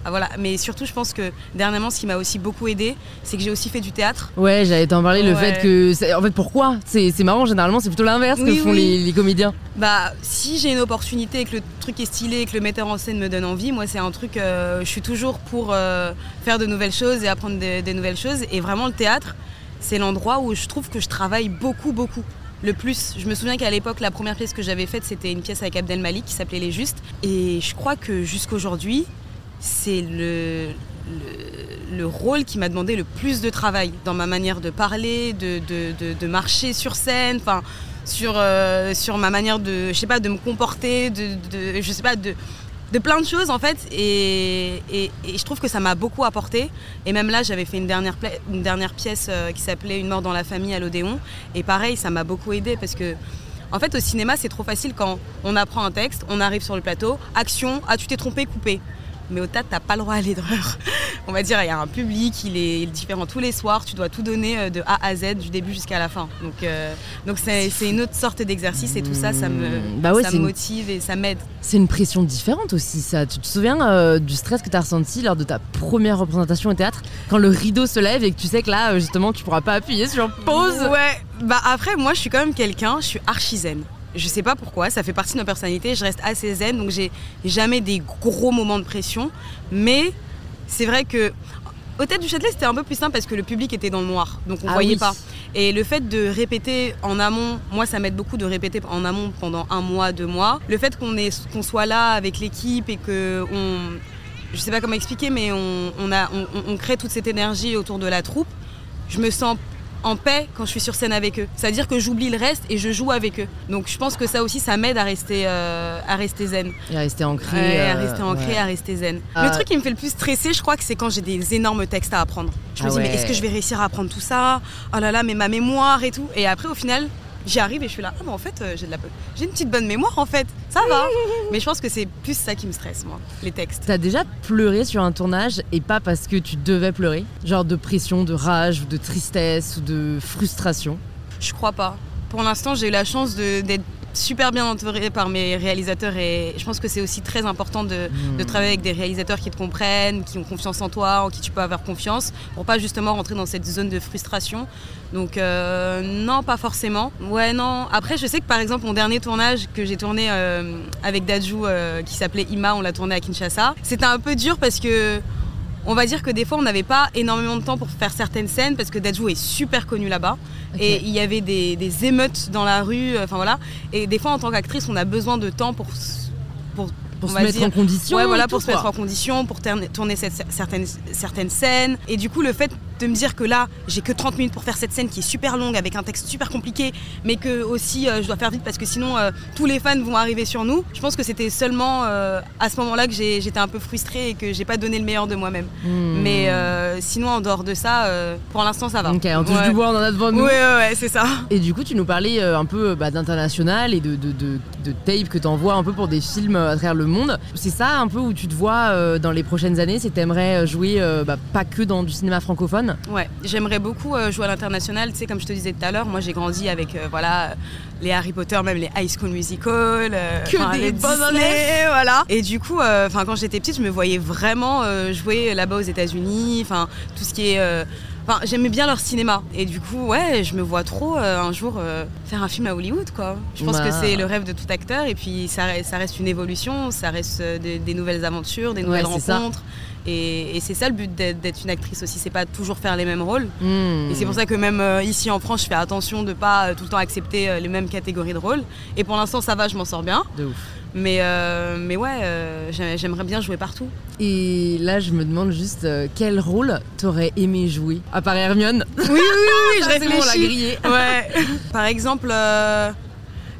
[SPEAKER 1] à voilà. Mais surtout, je pense que dernièrement, ce qui m'a aussi beaucoup aidé, c'est que j'ai aussi fait du théâtre.
[SPEAKER 3] Ouais, j'allais t'en parler, le
[SPEAKER 1] Ouais.
[SPEAKER 3] fait que. En fait, pourquoi? C'est c'est marrant, généralement, c'est plutôt l'inverse que font
[SPEAKER 1] oui.
[SPEAKER 3] Les, les comédiens.
[SPEAKER 1] Bah, si j'ai une opportunité et que le truc est stylé et que le metteur en scène me donne envie, moi, c'est un truc. euh, je suis toujours pour euh, faire de nouvelles choses et apprendre des, des nouvelles choses. Et vraiment, le théâtre, c'est l'endroit où je trouve que je travaille beaucoup, beaucoup. Le plus. Je me souviens qu'à l'époque, la première pièce que j'avais faite, c'était une pièce avec Abdel Malik qui s'appelait Les Justes. Et je crois que jusqu'aujourd'hui, c'est le, le, le rôle qui m'a demandé le plus de travail dans ma manière de parler, de, de, de- marcher sur scène, enfin sur, euh, sur ma manière de, je sais pas, de me comporter, de, je sais pas, de, de plein de choses en fait. Et, et- je trouve que ça m'a beaucoup apporté. Et même là, j'avais fait une dernière, une dernière pièce euh, qui s'appelait Une mort dans la famille à l'Odéon. Et pareil, ça m'a beaucoup aidé parce que. En fait, au cinéma, c'est trop facile quand on apprend un texte, on arrive sur le plateau, action, ah tu t'es trompé, coupé. Mais au théâtre, t'as pas le droit à l'erreur. [LAUGHS] On va dire, il y a un public, il est, différent tous les soirs, tu dois tout donner euh, de A à Z, du début jusqu'à la fin. Donc, euh, donc c'est une autre sorte d'exercice et tout ça, ça me,
[SPEAKER 3] Mmh, bah ouais,
[SPEAKER 1] ça
[SPEAKER 3] c'est
[SPEAKER 1] me
[SPEAKER 3] une-
[SPEAKER 1] motive et ça m'aide.
[SPEAKER 3] C'est une pression différente aussi, ça. Tu te souviens euh, du stress que tu as ressenti lors de ta première représentation au théâtre? Quand le rideau se lève et que tu sais que là, justement, tu pourras pas appuyer sur pause?
[SPEAKER 1] Ouais, bah après, moi, je suis quand même quelqu'un, je suis archi zen. Je sais pas pourquoi, ça fait partie de ma personnalité, je reste assez zen, donc j'ai jamais des gros moments de pression. Mais c'est vrai que. Au Théâtre du Châtelet, c'était un peu plus simple parce que le public était dans le noir, donc on
[SPEAKER 3] Ah
[SPEAKER 1] voyait
[SPEAKER 3] oui.
[SPEAKER 1] pas. Et le fait de répéter en amont, moi ça m'aide beaucoup de répéter en amont pendant un mois, deux mois. Le fait qu'on soit là avec l'équipe et que on, je sais pas comment expliquer, mais on, on a, on, on crée toute cette énergie autour de la troupe. Je me sens en paix quand je suis sur scène avec eux. C'est-à-dire que j'oublie le reste et je joue avec eux. Donc je pense que ça aussi, ça m'aide à rester, euh, à rester zen.
[SPEAKER 3] Et à rester ancré.
[SPEAKER 1] Ouais, à
[SPEAKER 3] euh,
[SPEAKER 1] rester ancré,
[SPEAKER 3] ouais.
[SPEAKER 1] à rester zen.
[SPEAKER 3] Ah.
[SPEAKER 1] Le truc qui me fait le plus stresser, je crois que c'est quand j'ai des énormes textes à apprendre. Je me
[SPEAKER 3] Ah
[SPEAKER 1] dis, mais est-ce que je vais réussir à apprendre tout ça? Oh là là, mais ma mémoire et tout. Et après, au final, j'y arrive et je suis là, ah, mais en fait, euh, j'ai de la... j'ai une petite bonne mémoire en fait. Ça va. [LAUGHS] mais je pense que c'est plus ça qui me stresse, moi, les textes.
[SPEAKER 3] T'as déjà pleuré sur un tournage et pas parce que tu devais pleurer? Genre de pression, de rage, ou de tristesse ou de frustration?
[SPEAKER 1] Je crois pas. Pour l'instant, j'ai eu la chance de- d'être super bien entourée par mes réalisateurs et je pense que c'est aussi très important de,
[SPEAKER 3] Hmm.
[SPEAKER 1] de travailler avec des réalisateurs qui te comprennent, qui ont confiance en toi, en qui tu peux avoir confiance, pour pas justement rentrer dans cette zone de frustration. Donc euh, non, pas forcément. Ouais, non. Après, je sais que par exemple, mon dernier tournage que j'ai tourné euh, avec Dajou, euh, qui s'appelait Ima, on l'a tourné à Kinshasa. C'était un peu dur parce que on va dire que des fois, on n'avait pas énormément de temps pour faire certaines scènes parce que Dajou est super connu là-bas. Et il y avait des, des émeutes dans la rue, euh, enfin voilà. Et des fois, en tant qu'actrice, on a besoin de temps pour, s- pour,
[SPEAKER 3] Pour
[SPEAKER 1] on
[SPEAKER 3] se mettre
[SPEAKER 1] dire-
[SPEAKER 3] en condition
[SPEAKER 1] ouais, voilà,
[SPEAKER 3] et
[SPEAKER 1] pour
[SPEAKER 3] tout,
[SPEAKER 1] se mettre
[SPEAKER 3] quoi.
[SPEAKER 1] en condition, pour terne- tourner cette- certaines, certaines scènes. Et du coup, le fait de me dire que là, j'ai que 30 minutes pour faire cette scène qui est super longue, avec un texte super compliqué, mais que aussi euh, je dois faire vite parce que sinon euh, tous les fans vont arriver sur nous. Je pense que c'était seulement euh, à ce moment-là que j'étais un peu frustrée et que j'ai pas donné le meilleur de moi-même.
[SPEAKER 3] Hmm.
[SPEAKER 1] Mais sinon, en dehors de ça, pour l'instant, ça va.
[SPEAKER 3] Ok, on touche
[SPEAKER 1] Ouais.
[SPEAKER 3] du bois, on en a devant nous.
[SPEAKER 1] Ouais, ouais, ouais, c'est ça.
[SPEAKER 3] Et du coup, tu nous parlais un peu bah, d'international et de, de, de, de tape que tu envoies un peu pour des films à travers le monde. C'est ça un peu où tu te vois dans les prochaines années C'est t'aimerais jouer bah, pas que dans du cinéma francophone
[SPEAKER 1] Ouais, j'aimerais beaucoup euh, jouer à l'international. Tu sais, comme je te disais tout à l'heure, moi j'ai grandi avec euh, voilà les Harry Potter, même les High School Musical, euh,
[SPEAKER 3] Que des
[SPEAKER 1] les Disney, voilà. Et du coup, euh, quand j'étais petite, je me voyais vraiment euh, jouer là-bas aux États-Unis. Enfin tout ce qui est euh, Enfin, j'aimais bien leur cinéma. Et du coup, ouais, je me vois trop euh, un jour euh, faire un film à Hollywood, quoi. Je pense
[SPEAKER 3] Bah.
[SPEAKER 1] que c'est le rêve de tout acteur. Et puis, ça, ça reste une évolution, ça reste euh, des, des nouvelles aventures, des nouvelles rencontres. Et, et c'est ça le but d'être une actrice aussi, c'est pas toujours faire les mêmes rôles.
[SPEAKER 3] Hmm.
[SPEAKER 1] Et c'est pour ça que même euh, ici en France, je fais attention de pas euh, tout le temps accepter euh, les mêmes catégories de rôles. Et pour l'instant, ça va, je m'en sors bien.
[SPEAKER 3] De ouf.
[SPEAKER 1] Mais, mais ouais, j'ai- j'aimerais bien jouer partout.
[SPEAKER 3] Et là, je me demande juste quel rôle t'aurais aimé jouer? À part Hermione?
[SPEAKER 1] Oui, oui, oui, oui, [LAUGHS] je
[SPEAKER 3] Ah, c'est bon, on l'a
[SPEAKER 1] réfléchis.
[SPEAKER 3] grillé.
[SPEAKER 1] Ouais. Par exemple,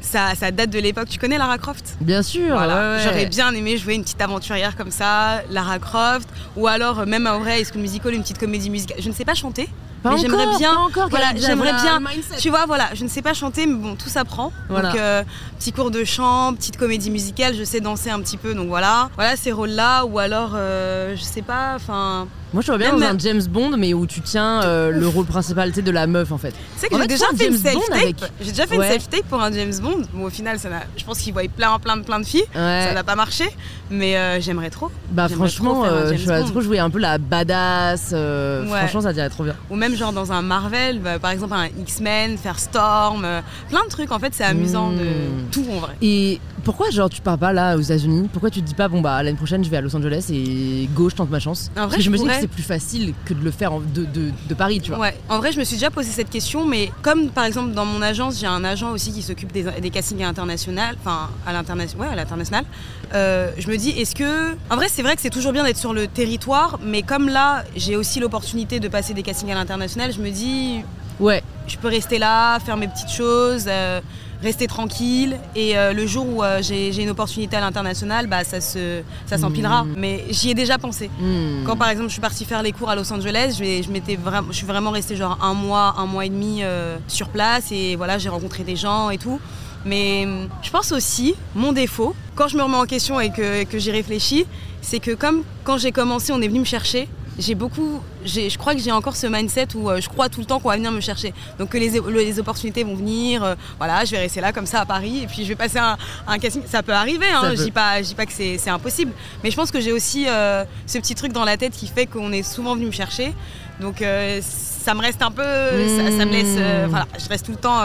[SPEAKER 1] ça, ça date de l'époque. Tu connais Lara Croft?
[SPEAKER 3] Bien sûr,
[SPEAKER 1] Voilà.
[SPEAKER 3] ouais, ouais.
[SPEAKER 1] J'aurais bien aimé jouer une petite aventurière comme ça, Lara Croft, ou alors euh, même à vrai, est-ce que musical, une petite comédie musicale? Je ne sais pas chanter,
[SPEAKER 3] Pas
[SPEAKER 1] mais j'aimerais bien.
[SPEAKER 3] pas encore,
[SPEAKER 1] voilà, j'aimerais bien. Tu vois, voilà, je ne sais pas chanter, mais bon, tout s'apprend.
[SPEAKER 3] Voilà.
[SPEAKER 1] Donc, euh, petit cours de chant, petite comédie musicale, je sais danser un petit peu, donc voilà. Voilà ces rôles-là, ou alors, euh, je sais pas, enfin.
[SPEAKER 3] Moi, je vois bien dans un James Bond, mais où tu tiens euh, le rôle principal de la meuf en fait.
[SPEAKER 1] Tu sais que j'ai déjà fait une self-tape.
[SPEAKER 3] avec-
[SPEAKER 1] J'ai déjà fait
[SPEAKER 3] Ouais.
[SPEAKER 1] une self-tape pour un James Bond. Bon, au final, ça je pense qu'il voyait plein, plein, plein de filles. Ça n'a pas marché, mais euh, j'aimerais trop.
[SPEAKER 3] Bah franchement,
[SPEAKER 1] trop
[SPEAKER 3] euh, je trop jouer un peu la badass. euh,
[SPEAKER 1] Ouais.
[SPEAKER 3] Franchement, ça dirait trop bien.
[SPEAKER 1] Ou même genre dans un Marvel, bah, par exemple un X-Men, faire Storm, plein de trucs. En fait, c'est amusant
[SPEAKER 3] Mm.
[SPEAKER 1] de tout en vrai.
[SPEAKER 3] Et pourquoi genre tu pars pas là aux États-Unis? Pourquoi tu te dis pas bon bah l'année prochaine je vais à Los Angeles et go je tente ma chance?
[SPEAKER 1] En vrai,
[SPEAKER 3] je me dis. C'est plus facile que de le faire en- de, de, de Paris, tu vois.
[SPEAKER 1] Ouais. En vrai, je me suis déjà posé cette question, mais comme par exemple dans mon agence, j'ai un agent aussi qui s'occupe des, des castings internationaux, enfin à l'international, ouais, à l'international. euh, je me dis, est-ce que, en vrai, c'est vrai que c'est toujours bien d'être sur le territoire, mais comme là, j'ai aussi l'opportunité de passer des castings à l'international, je me dis,
[SPEAKER 3] Ouais.
[SPEAKER 1] je peux rester là, faire mes petites choses, euh, rester tranquille. Et euh, le jour où euh, j'ai une opportunité à l'international, bah, ça se, ça s'empilera.
[SPEAKER 3] Mm.
[SPEAKER 1] Mais j'y ai déjà pensé.
[SPEAKER 3] Hmm.
[SPEAKER 1] Quand par exemple je suis partie faire les cours à Los Angeles, je, vais- je m'étais vraiment, je suis vraiment restée genre un mois, un mois et demi euh, sur place et voilà j'ai rencontré des gens et tout. Mais hum, je pense aussi mon défaut quand je me remets en question et que, que j'y réfléchis, c'est que comme quand j'ai commencé, on est venu me chercher. J'ai beaucoup, je crois que j'ai encore ce mindset où euh, je crois tout le temps qu'on va venir me chercher. Donc que les, les opportunités vont venir, euh, voilà, je vais rester là comme ça à Paris et puis je vais passer un, un casting. Ça peut arriver, hein, je dis pas, que c'est impossible. Mais je pense que j'ai aussi euh, ce petit truc dans la tête qui fait qu'on est souvent venu me chercher. Donc euh, ça me reste un peu, ça, ça me laisse,
[SPEAKER 3] Mmh.
[SPEAKER 1] voilà, je reste tout le temps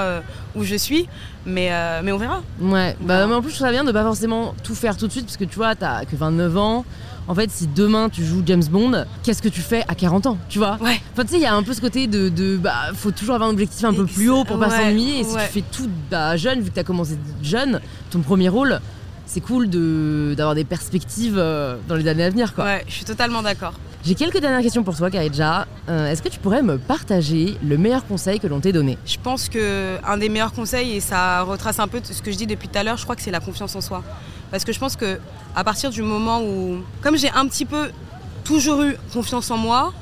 [SPEAKER 1] où je suis, mais, mais on verra.
[SPEAKER 3] Ouais, bah mais en plus je trouve ça bien de pas forcément tout faire tout de suite parce que tu vois, t'as que 29 ans. En fait, si demain tu joues James Bond, qu'est-ce que tu fais à 40 ans, tu vois
[SPEAKER 1] Ouais.
[SPEAKER 3] Enfin, tu sais, il y a un peu ce côté de, de bah, faut toujours avoir un objectif un peu plus haut pour pas
[SPEAKER 1] Ouais,
[SPEAKER 3] s'ennuyer. Et si
[SPEAKER 1] ouais.
[SPEAKER 3] tu fais tout bah, jeune, vu que t'as commencé jeune, ton premier rôle, c'est cool de d'avoir des perspectives euh, dans les années à venir, quoi.
[SPEAKER 1] Ouais, je suis totalement d'accord.
[SPEAKER 3] J'ai quelques dernières questions pour toi, Karidja. Euh, Est-ce que tu pourrais me partager le meilleur conseil que l'on t'ait donné?
[SPEAKER 1] Je pense que un des meilleurs conseils, et ça retrace un peu ce que je dis depuis tout à l'heure, je crois que c'est la confiance en soi. Parce que je pense que à partir du moment où, comme j'ai un petit peu toujours eu confiance en moi,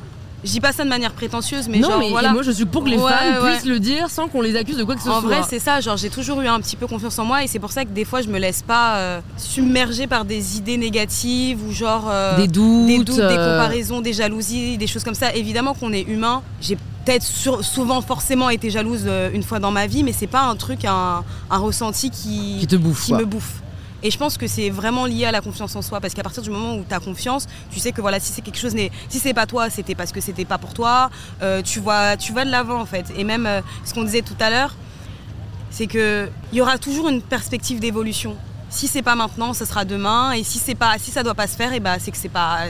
[SPEAKER 1] je dis pas ça de manière prétentieuse, mais
[SPEAKER 3] non,
[SPEAKER 1] genre
[SPEAKER 3] mais
[SPEAKER 1] voilà.
[SPEAKER 3] moi je suis pour que les
[SPEAKER 1] Ouais,
[SPEAKER 3] femmes
[SPEAKER 1] ouais.
[SPEAKER 3] puissent le dire sans qu'on les accuse de quoi que ce
[SPEAKER 1] En
[SPEAKER 3] soit.
[SPEAKER 1] vrai, c'est ça. Genre, j'ai toujours eu un petit peu confiance en moi et c'est pour ça que des fois, je me laisse pas euh, submerger par des idées négatives ou genre euh,
[SPEAKER 3] des doutes,
[SPEAKER 1] des doutes, des
[SPEAKER 3] euh,
[SPEAKER 1] comparaisons, des jalousies, des choses comme ça. Évidemment qu'on est humain. J'ai peut-être souvent forcément été jalouse une fois dans ma vie, mais c'est pas un truc, un, un ressenti qui,
[SPEAKER 3] qui te bouffe.
[SPEAKER 1] qui
[SPEAKER 3] quoi.
[SPEAKER 1] me bouffe. Et je pense que c'est vraiment lié à la confiance en soi, parce qu'à partir du moment où tu as confiance, tu sais que voilà, si c'est quelque chose, si c'est pas toi, c'était parce que c'était pas pour toi. Euh, tu vois, tu vas de l'avant en fait. Et même euh, ce qu'on disait tout à l'heure, c'est que il y aura toujours une perspective d'évolution. Si c'est pas maintenant, ça sera demain. Et si c'est pas, si ça doit pas se faire, et bah c'est que c'est pas.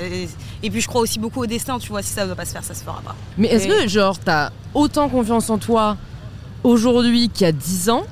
[SPEAKER 1] Et puis je crois aussi beaucoup au destin, tu vois. Si ça doit pas se faire, ça se fera pas.
[SPEAKER 3] Mais est-ce
[SPEAKER 1] Et-
[SPEAKER 3] que, genre, t'as autant confiance en toi aujourd'hui qu'il y a 10 ans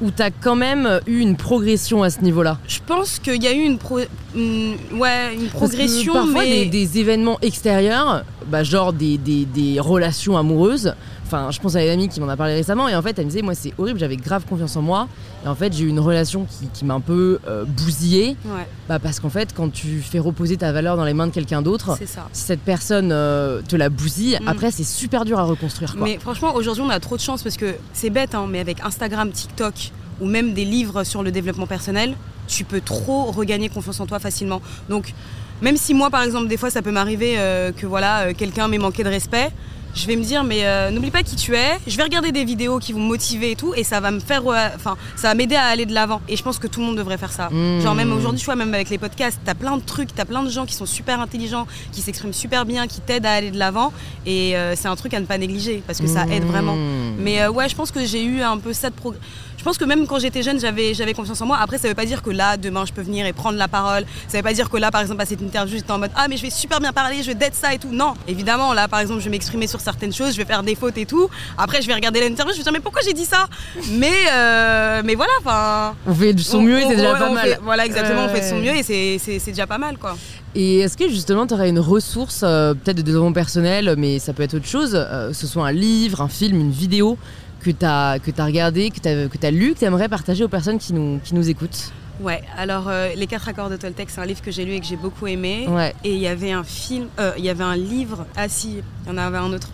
[SPEAKER 3] ou t'as quand même eu une progression à ce niveau-là?
[SPEAKER 1] Je pense qu'il y a eu une, pro- une- ouais, une
[SPEAKER 3] Parce que
[SPEAKER 1] progression,
[SPEAKER 3] parfois,
[SPEAKER 1] mais
[SPEAKER 3] des, des événements extérieurs, bah, genre des, des- des relations amoureuses. Enfin, je pense à une amie qui m'en a parlé récemment et en fait, elle me disait, moi, c'est horrible, j'avais grave confiance en moi. Et en fait, j'ai eu une relation qui, qui m'a un peu euh, bousillée.
[SPEAKER 1] ouais,
[SPEAKER 3] Bah, parce qu'en fait, quand tu fais reposer ta valeur dans les mains de quelqu'un d'autre, si cette personne euh, te la bousille,
[SPEAKER 1] Mm.
[SPEAKER 3] après, c'est super dur à reconstruire. Quoi.
[SPEAKER 1] Mais franchement, aujourd'hui, on a trop de chance parce que c'est bête, hein, mais avec Instagram, TikTok ou même des livres sur le développement personnel, tu peux trop regagner confiance en toi facilement. Donc, même si moi, par exemple, des fois, ça peut m'arriver euh, que voilà, euh, quelqu'un m'ait manqué de respect, je vais me dire, mais euh, n'oublie pas qui tu es. Je vais regarder des vidéos qui vont me motiver et tout, et ça va me faire, enfin, ça va m'aider à aller de l'avant. Et je pense que tout le monde devrait faire ça.
[SPEAKER 3] Mmh.
[SPEAKER 1] Genre même aujourd'hui, tu vois, même avec les podcasts, t'as plein de trucs, t'as plein de gens qui sont super intelligents, qui s'expriment super bien, qui t'aident à aller de l'avant. Et euh, c'est un truc à ne pas négliger parce que ça aide vraiment.
[SPEAKER 3] Mmh.
[SPEAKER 1] Mais euh, ouais, je pense que j'ai eu un peu ça de progrès. Je pense que même quand j'étais jeune, j'avais, j'avais confiance en moi. Après, ça veut pas dire que là, demain, je peux venir et prendre la parole. Ça veut pas dire que là, par exemple, à cette interview, j'étais en mode Ah, mais je vais super bien parler, je vais d'être ça et tout. Non, évidemment, là, par exemple, je vais m'exprimer sur certaines choses, je vais faire des fautes et tout. Après, je vais regarder l'interview, je vais dire mais pourquoi j'ai dit ça? Mais euh, mais voilà, enfin.
[SPEAKER 3] On fait de son mieux et c'est déjà pas mal.
[SPEAKER 1] voilà, exactement, on fait de son mieux et c'est déjà pas mal, quoi.
[SPEAKER 3] Et est-ce que justement tu aurais une ressource, euh, peut-être de développement personnel, mais ça peut être autre chose, euh, ce soit un livre, un film, une vidéo que tu as, que as regardé, que tu as, as, lu, que tu aimerais partager aux personnes qui nous, qui nous écoutent
[SPEAKER 1] Ouais, alors euh, Les quatre accords de Toltec, c'est un livre que j'ai lu et que j'ai beaucoup aimé.
[SPEAKER 3] Ouais.
[SPEAKER 1] Et il y avait un film, euh, il y avait un livre, ah si, il y en avait un autre.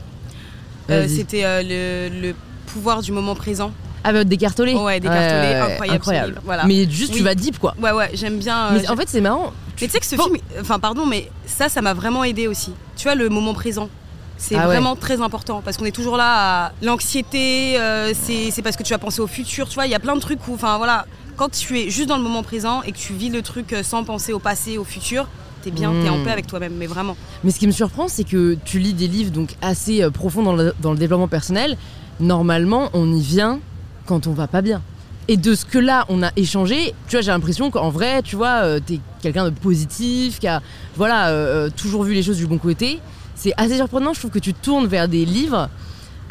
[SPEAKER 1] Euh, C'était le, le, pouvoir du moment présent.
[SPEAKER 3] Ah bah Descartolé
[SPEAKER 1] Ouais, Descartolé, incroyable.
[SPEAKER 3] incroyable. Voilà. Mais juste tu vas deep quoi.
[SPEAKER 1] Ouais, ouais, j'aime bien.
[SPEAKER 3] mais en fait c'est marrant.
[SPEAKER 1] Mais tu sais que ce film, enfin pardon, mais ça, ça m'a vraiment aidé aussi. Tu vois, le moment présent. C'est ah vraiment très important parce qu'on est toujours là à l'anxiété, c'est parce que tu vas penser au futur, tu vois, il y a plein de trucs où, enfin voilà, quand tu es juste dans le moment présent et que tu vis le truc euh, sans penser au passé, au futur, t'es bien, t'es en hmm. paix avec toi-même, mais vraiment.
[SPEAKER 3] Mais ce qui me surprend, c'est que tu lis des livres donc assez euh, profonds dans le, développement personnel. Normalement, on y vient quand on va pas bien. Et de ce que là, on a échangé, tu vois, j'ai l'impression qu'en vrai, tu vois, euh, t'es quelqu'un de positif, qui a, voilà, toujours vu les choses du bon côté. C'est assez surprenant, je trouve que tu tournes vers des livres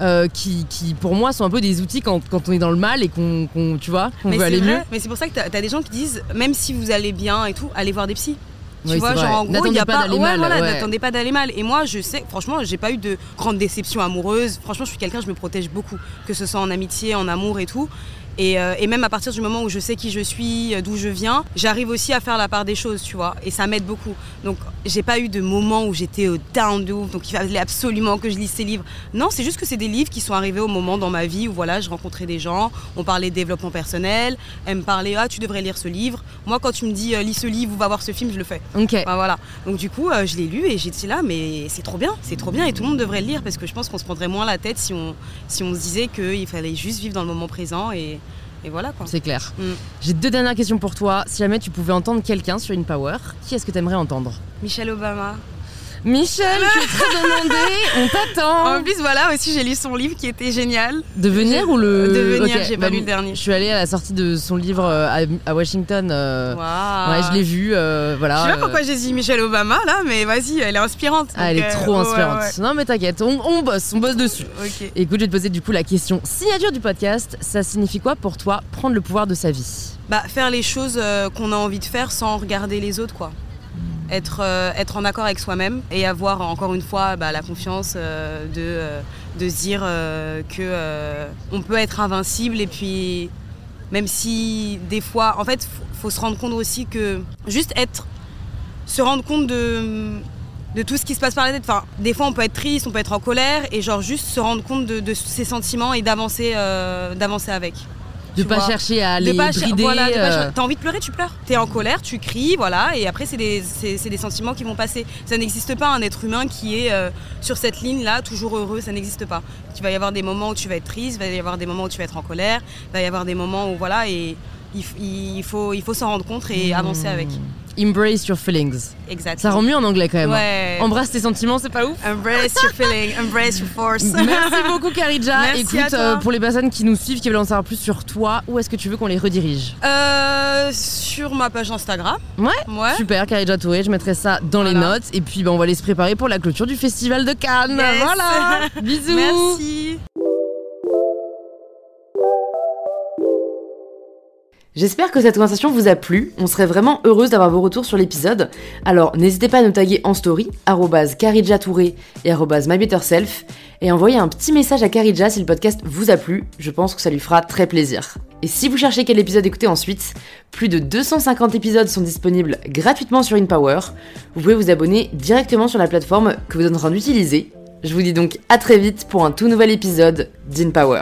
[SPEAKER 3] euh, qui, qui, pour moi sont un peu des outils quand, quand on est dans le mal et qu'on tu vois qu'on veut aller mieux.
[SPEAKER 1] Mais c'est pour ça que tu as, des gens qui disent même si vous allez bien et tout, allez voir des psys.
[SPEAKER 3] Tu vois, genre en gros, il a pas, d'aller mal.
[SPEAKER 1] n'attendez pas d'aller mal. Et moi, je sais, franchement, j'ai pas eu de grande déception amoureuse. Franchement, je suis quelqu'un, je me protège beaucoup, que ce soit en amitié, en amour et tout. Euh, et, même à partir du moment où je sais qui je suis, euh, d'où je viens, j'arrive aussi à faire la part des choses, tu vois. Et ça m'aide beaucoup. Donc, j'ai pas eu de moment où j'étais au down de ouf, donc il fallait absolument que je lise ces livres. Non, c'est juste que c'est des livres qui sont arrivés au moment dans ma vie où voilà, je rencontrais des gens, on parlait de développement personnel, elle me parlait ah tu devrais lire ce livre. Moi, quand tu me dis euh, lis ce livre ou va voir ce film, je le fais.
[SPEAKER 3] Ok.
[SPEAKER 1] voilà. Donc du coup, je l'ai lu et j'étais là, mais c'est trop bien, c'est trop bien et tout le monde devrait le lire parce que je pense qu'on se prendrait moins la tête si on si on se disait qu'il fallait juste vivre dans le moment présent et et voilà quoi.
[SPEAKER 3] C'est clair. Mm. J'ai deux dernières questions pour toi. Si jamais tu pouvais entendre quelqu'un sur une power, qui est-ce que tu aimerais entendre?
[SPEAKER 1] Michelle Obama.
[SPEAKER 3] Michel, tu es très demandé, on t'attend.
[SPEAKER 1] En plus, voilà, aussi j'ai lu son livre qui était génial.
[SPEAKER 3] Devenir ou le.
[SPEAKER 1] Devenir, j'ai pas bah, lu le dernier.
[SPEAKER 3] Je suis allée à la sortie de son livre euh, à, Washington. Euh, ouais, je l'ai vu, euh, voilà.
[SPEAKER 1] Je sais pas pourquoi j'ai dit Michelle Obama là, mais vas-y, elle est inspirante.
[SPEAKER 3] Ah, elle est trop inspirante. Non, mais t'inquiète, on, bosse, on bosse dessus. Écoute, je vais te poser du coup la question signature du podcast. Ça signifie quoi pour toi prendre le pouvoir de sa vie?
[SPEAKER 1] Bah, faire les choses qu'on a envie de faire sans regarder les autres, quoi être, euh, être en accord avec soi-même et avoir encore une fois bah, la confiance euh, de, euh, de se dire que on peut être invincible et puis même si des fois, en fait, faut, faut se rendre compte aussi que juste être, se rendre compte de de tout ce qui se passe par la tête. Enfin, des fois, on peut être triste, on peut être en colère, et genre juste se rendre compte de, de ses sentiments et d'avancer, d'avancer avec.
[SPEAKER 3] De pas chercher à les pas brider. Voilà,
[SPEAKER 1] euh. T'as envie de pleurer, tu pleures. T'es en colère, tu cries, voilà, et après c'est des, des, sentiments qui vont passer. Ça n'existe pas un être humain qui est euh, sur cette ligne-là, toujours heureux, ça n'existe pas. Tu vas y avoir des moments où tu vas être triste, il va y avoir des moments où tu vas être en colère, il va y avoir des moments où voilà, et il, il faut, il faut s'en rendre compte et avancer avec.
[SPEAKER 3] Embrace your feelings.
[SPEAKER 1] Exactement.
[SPEAKER 3] Ça rend mieux en anglais quand même. Hein.
[SPEAKER 1] Ouais.
[SPEAKER 3] Embrasse tes sentiments, c'est pas ouf.
[SPEAKER 1] Embrace your feelings, embrace your force. [LAUGHS]
[SPEAKER 3] Merci beaucoup Karidja. Merci Écoute, euh, pour les personnes qui nous suivent, qui veulent en savoir plus sur toi, où est-ce que tu veux qu'on les redirige?
[SPEAKER 1] Euh, Sur ma page Instagram.
[SPEAKER 3] Ouais. ouais. Super, Karidja Touré. Je mettrai ça dans les notes. Et puis, ben, on va aller se préparer pour la clôture du festival de Cannes. Voilà. [LAUGHS] Bisous.
[SPEAKER 1] Merci.
[SPEAKER 2] J'espère que cette conversation vous a plu, on serait vraiment heureuse d'avoir vos retours sur l'épisode. Alors n'hésitez pas à nous taguer en story, Touré et mybetterself, et envoyer un petit message à Karidja si le podcast vous a plu, je pense que ça lui fera très plaisir. Et si vous cherchez quel épisode écouter ensuite, plus de 250 épisodes sont disponibles gratuitement sur InPower. Vous pouvez vous abonner directement sur la plateforme que vous êtes en train d'utiliser. Je vous dis donc à très vite pour un tout nouvel épisode d'InPower.